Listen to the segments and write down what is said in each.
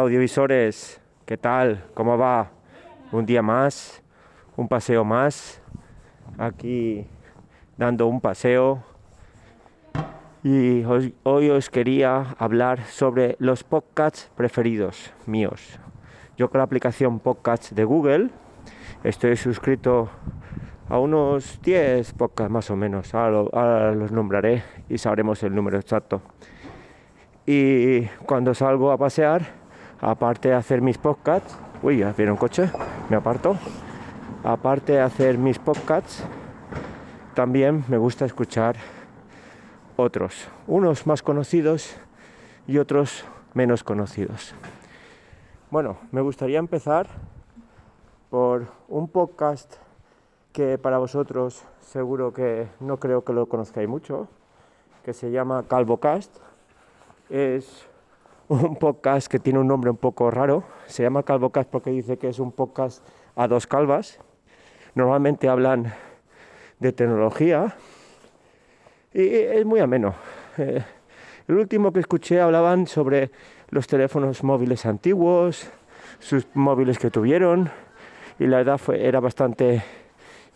Hola audiovisores, ¿qué tal? ¿Cómo va? Un día más, un paseo más, aquí dando un paseo. Y hoy, hoy os quería hablar sobre los podcasts preferidos míos. Yo con la aplicación Podcasts de Google estoy suscrito a unos 10 podcasts más o menos. Ahora, los nombraré y sabremos el número exacto. Y cuando salgo a pasear, aparte de hacer mis podcasts, uy, ya viene un coche, me aparto. Aparte de hacer mis podcasts, también me gusta escuchar otros, unos más conocidos y otros menos conocidos. Bueno, me gustaría empezar por un podcast que para vosotros seguro que no creo que lo conozcáis mucho, que se llama CalvoCast. Es un podcast que tiene un nombre un poco raro. Se llama CalvoCast porque dice que es un podcast a dos calvas. Normalmente hablan de tecnología y es muy ameno. Eh, el último que escuché hablaban sobre los teléfonos móviles antiguos, sus móviles que tuvieron y la verdad fue, era bastante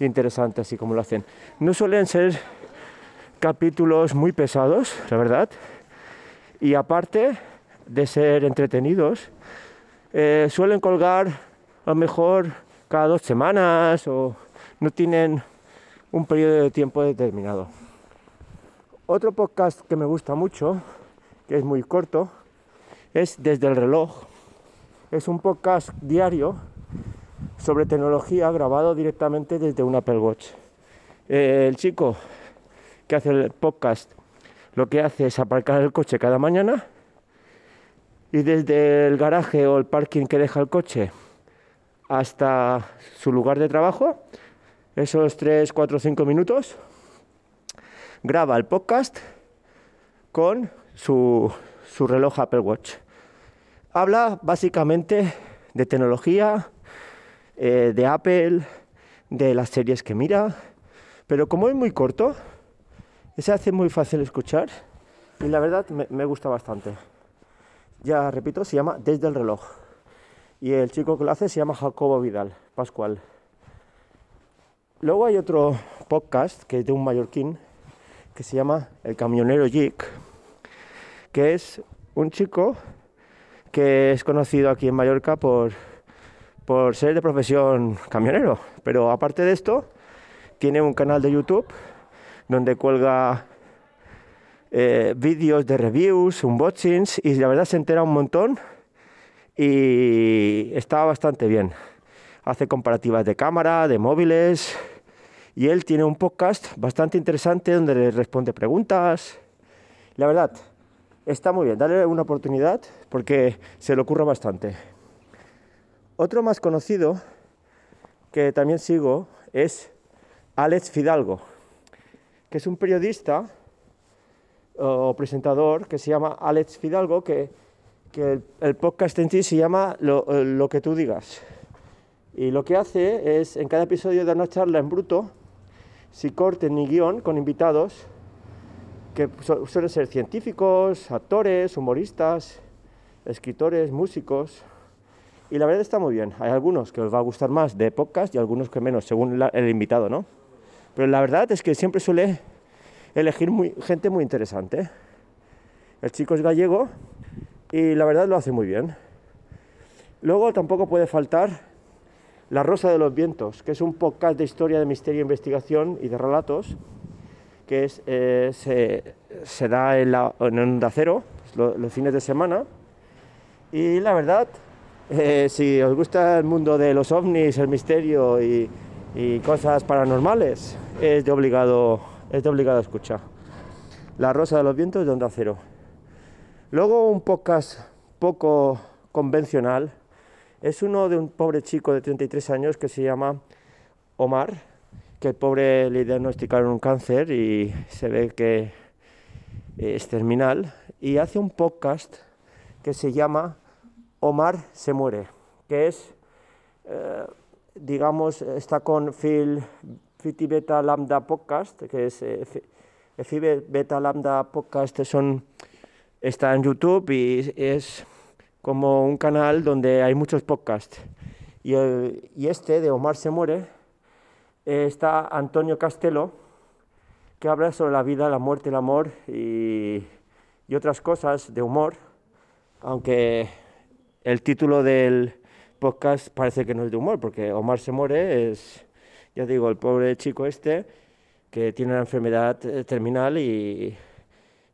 interesante así como lo hacen. No suelen ser capítulos muy pesados, la verdad, y aparte de ser entretenidos, eh, suelen colgar a lo mejor cada dos semanas o no tienen un periodo de tiempo determinado. Otro podcast que me gusta mucho, que es muy corto, es Desde el reloj. Es un podcast diario sobre tecnología grabado directamente desde un Apple Watch. Eh, el chico que hace el podcast lo que hace es aparcar el coche cada mañana y desde el garaje o el parking que deja el coche hasta su lugar de trabajo, esos 3, 4, 5 minutos, graba el podcast con su, su reloj Apple Watch. Habla básicamente de tecnología, eh, de Apple, de las series que mira, pero como es muy corto, se hace muy fácil escuchar y la verdad me, me gusta bastante. Ya repito, se llama Desde el reloj y el chico que lo hace se llama Jacobo Vidal, Pascual. Luego hay otro podcast que es de un mallorquín que se llama El Camionero Jig, que es un chico que es conocido aquí en Mallorca por por ser de profesión camionero. Pero aparte de esto, tiene un canal de YouTube donde cuelga eh, vídeos de reviews, unboxings y la verdad se entera un montón y está bastante bien. Hace comparativas de cámara, de móviles y él tiene un podcast bastante interesante donde le responde preguntas. La verdad, está muy bien, dale una oportunidad porque se le ocurre bastante. Otro más conocido que también sigo es Alex Fidalgo, que es un periodista o presentador que se llama Alex Fidalgo, que, el, podcast en sí se llama lo, que tú digas. Y lo que hace es, en cada episodio, dar una charla en bruto, si corte ni guion, con invitados, que suelen ser científicos, actores, humoristas, escritores, músicos, y la verdad está muy bien. Hay algunos que os va a gustar más de podcast y algunos que menos, según el invitado, ¿no? Pero la verdad es que siempre suele elegir gente muy interesante. El chico es gallego y la verdad lo hace muy bien. Luego tampoco puede faltar La Rosa de los Vientos, que es un podcast de historia, de misterio, investigación y de relatos, que es, eh, se, da en, en Onda Cero los, fines de semana. Y la verdad eh, si os gusta el mundo de los ovnis, el misterio y, cosas paranormales, es de obligado, es obligado escuchar. La Rosa de los Vientos de Onda Cero. Luego un podcast poco convencional es uno de un pobre chico de 33 años que se llama Omar, que el pobre le diagnosticaron un cáncer y se ve que es terminal, y hace un podcast que se llama Omar se muere, que es, eh, digamos, está con Phil, Fiti Beta Lambda Podcast, que es eh, Beta Lambda Podcast, son, está en YouTube y es como un canal donde hay muchos podcasts. Y, y este, de Omar se muere, eh, está Antonio Castelo, que habla sobre la vida, la muerte, el amor y, y otras cosas de humor, aunque el título del podcast parece que no es de humor, porque Omar se muere es, ya digo, el pobre chico este que tiene una enfermedad eh, terminal y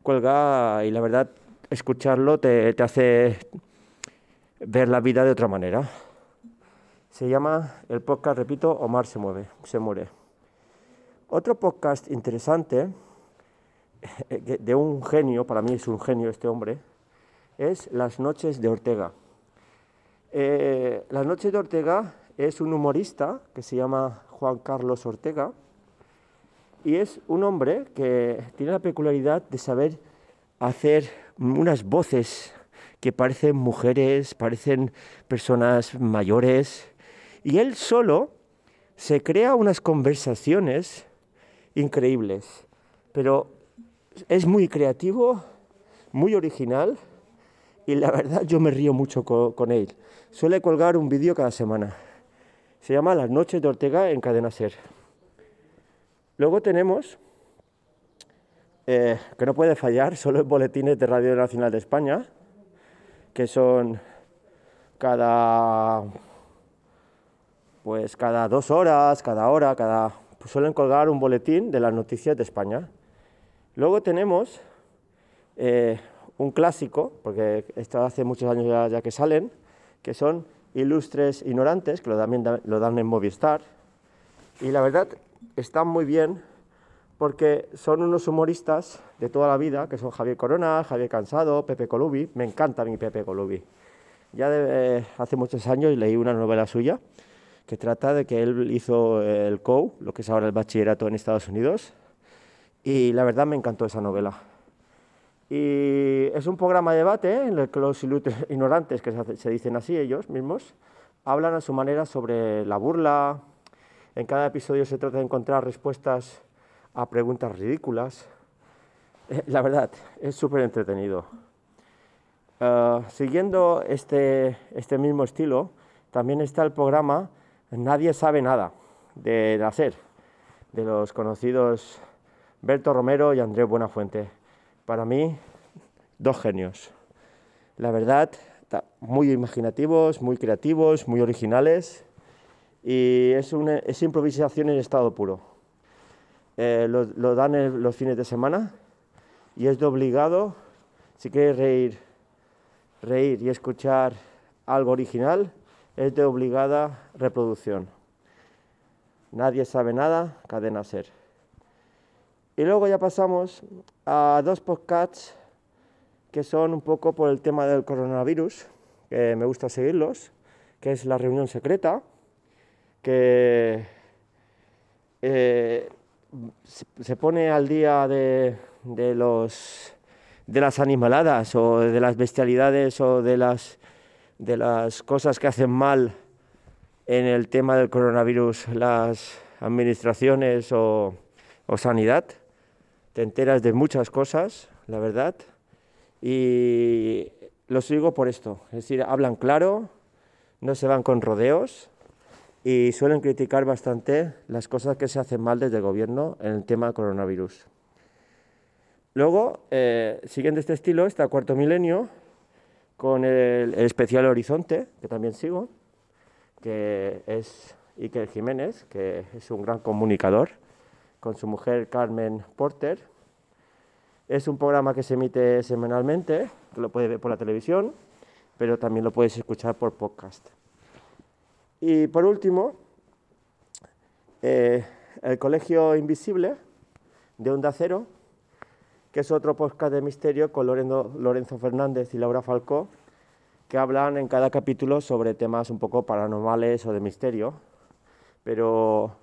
cuelga y la verdad escucharlo te, te hace ver la vida de otra manera. Se llama el podcast, repito, Omar se mueve, se muere. Otro podcast interesante eh, de un genio, para mí es un genio este hombre, es Las noches de Ortega. Eh, Las noches de Ortega es un humorista que se llama Juan Carlos Ortega y es un hombre que tiene la peculiaridad de saber hacer unas voces que parecen mujeres, parecen personas mayores, y él solo se crea unas conversaciones increíbles, pero es muy creativo, muy original, y la verdad yo me río mucho con, él. Suele colgar un vídeo cada semana. Se llama Las noches de Ortega en Cadena Ser. Luego tenemos, eh, que no puede fallar, solo los boletines de Radio Nacional de España, que son cada, pues cada dos horas, cada hora, cada, pues suelen colgar un boletín de las noticias de España. Luego tenemos eh, un clásico, porque esto hace muchos años ya, que salen, que son Ilustres Ignorantes, que lo, también lo dan en Movistar. Y la verdad, están muy bien porque son unos humoristas de toda la vida, que son Javier Corona, Javier Cansado, Pepe Colubi. Me encanta mi Pepe Colubi. Ya de, hace muchos años leí una novela suya que trata de que él hizo el COU, lo que es ahora el bachillerato en Estados Unidos, y la verdad me encantó esa novela. Y es un programa de debate en el que los ignorantes, que se dicen así ellos mismos, hablan a su manera sobre la burla. En cada episodio se trata de encontrar respuestas a preguntas ridículas. Eh, la verdad, es súper entretenido. Uh, siguiendo este, este mismo estilo, también está el programa Nadie sabe nada de Nacer, de los conocidos Berto Romero y Andrés Buenafuente. Para mí, dos genios. La verdad, muy imaginativos, muy creativos, muy originales y es, una, improvisación en estado puro. Eh, lo, dan los fines de semana y es de obligado, si quieres reír, reír y escuchar algo original, es de obligada reproducción. Nadie sabe nada, cadena ser. Y luego ya pasamos a dos podcasts que son un poco por el tema del coronavirus, que me gusta seguirlos, que es la reunión secreta, que eh, se pone al día de, los, de las animaladas o de las bestialidades o de las, de las cosas que hacen mal en el tema del coronavirus las administraciones o, o sanidad. Te enteras de muchas cosas, la verdad, y lo sigo por esto. Es decir, hablan claro, no se van con rodeos y suelen criticar bastante las cosas que se hacen mal desde el gobierno en el tema coronavirus. Luego, eh, siguiendo este estilo, está Cuarto Milenio, con el, especial Horizonte, que también sigo, que es Iker Jiménez, que es un gran comunicador, con su mujer Carmen Porter. Es un programa que se emite semanalmente, que lo puedes ver por la televisión, pero también lo puedes escuchar por podcast. Y por último, eh, el Colegio Invisible de Onda Cero, que es otro podcast de misterio con Lorenzo, Lorenzo Fernández y Laura Falcó, que hablan en cada capítulo sobre temas un poco paranormales o de misterio, pero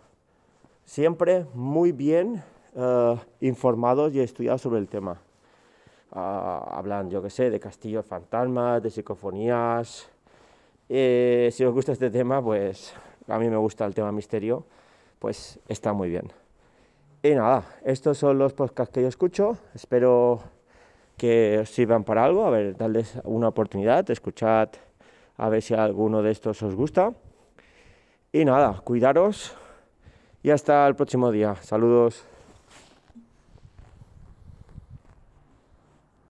siempre muy bien uh, informados y estudiados sobre el tema. Uh, hablan, yo qué sé, de castillos fantasmas, de psicofonías, eh, si os gusta este tema, pues a mí me gusta el tema misterio, pues está muy bien. Y nada, estos son los podcasts que yo escucho. Espero que os sirvan para algo, a ver, darles una oportunidad, escuchad a ver si alguno de estos os gusta. Y nada, cuidaros y hasta el próximo día. Saludos.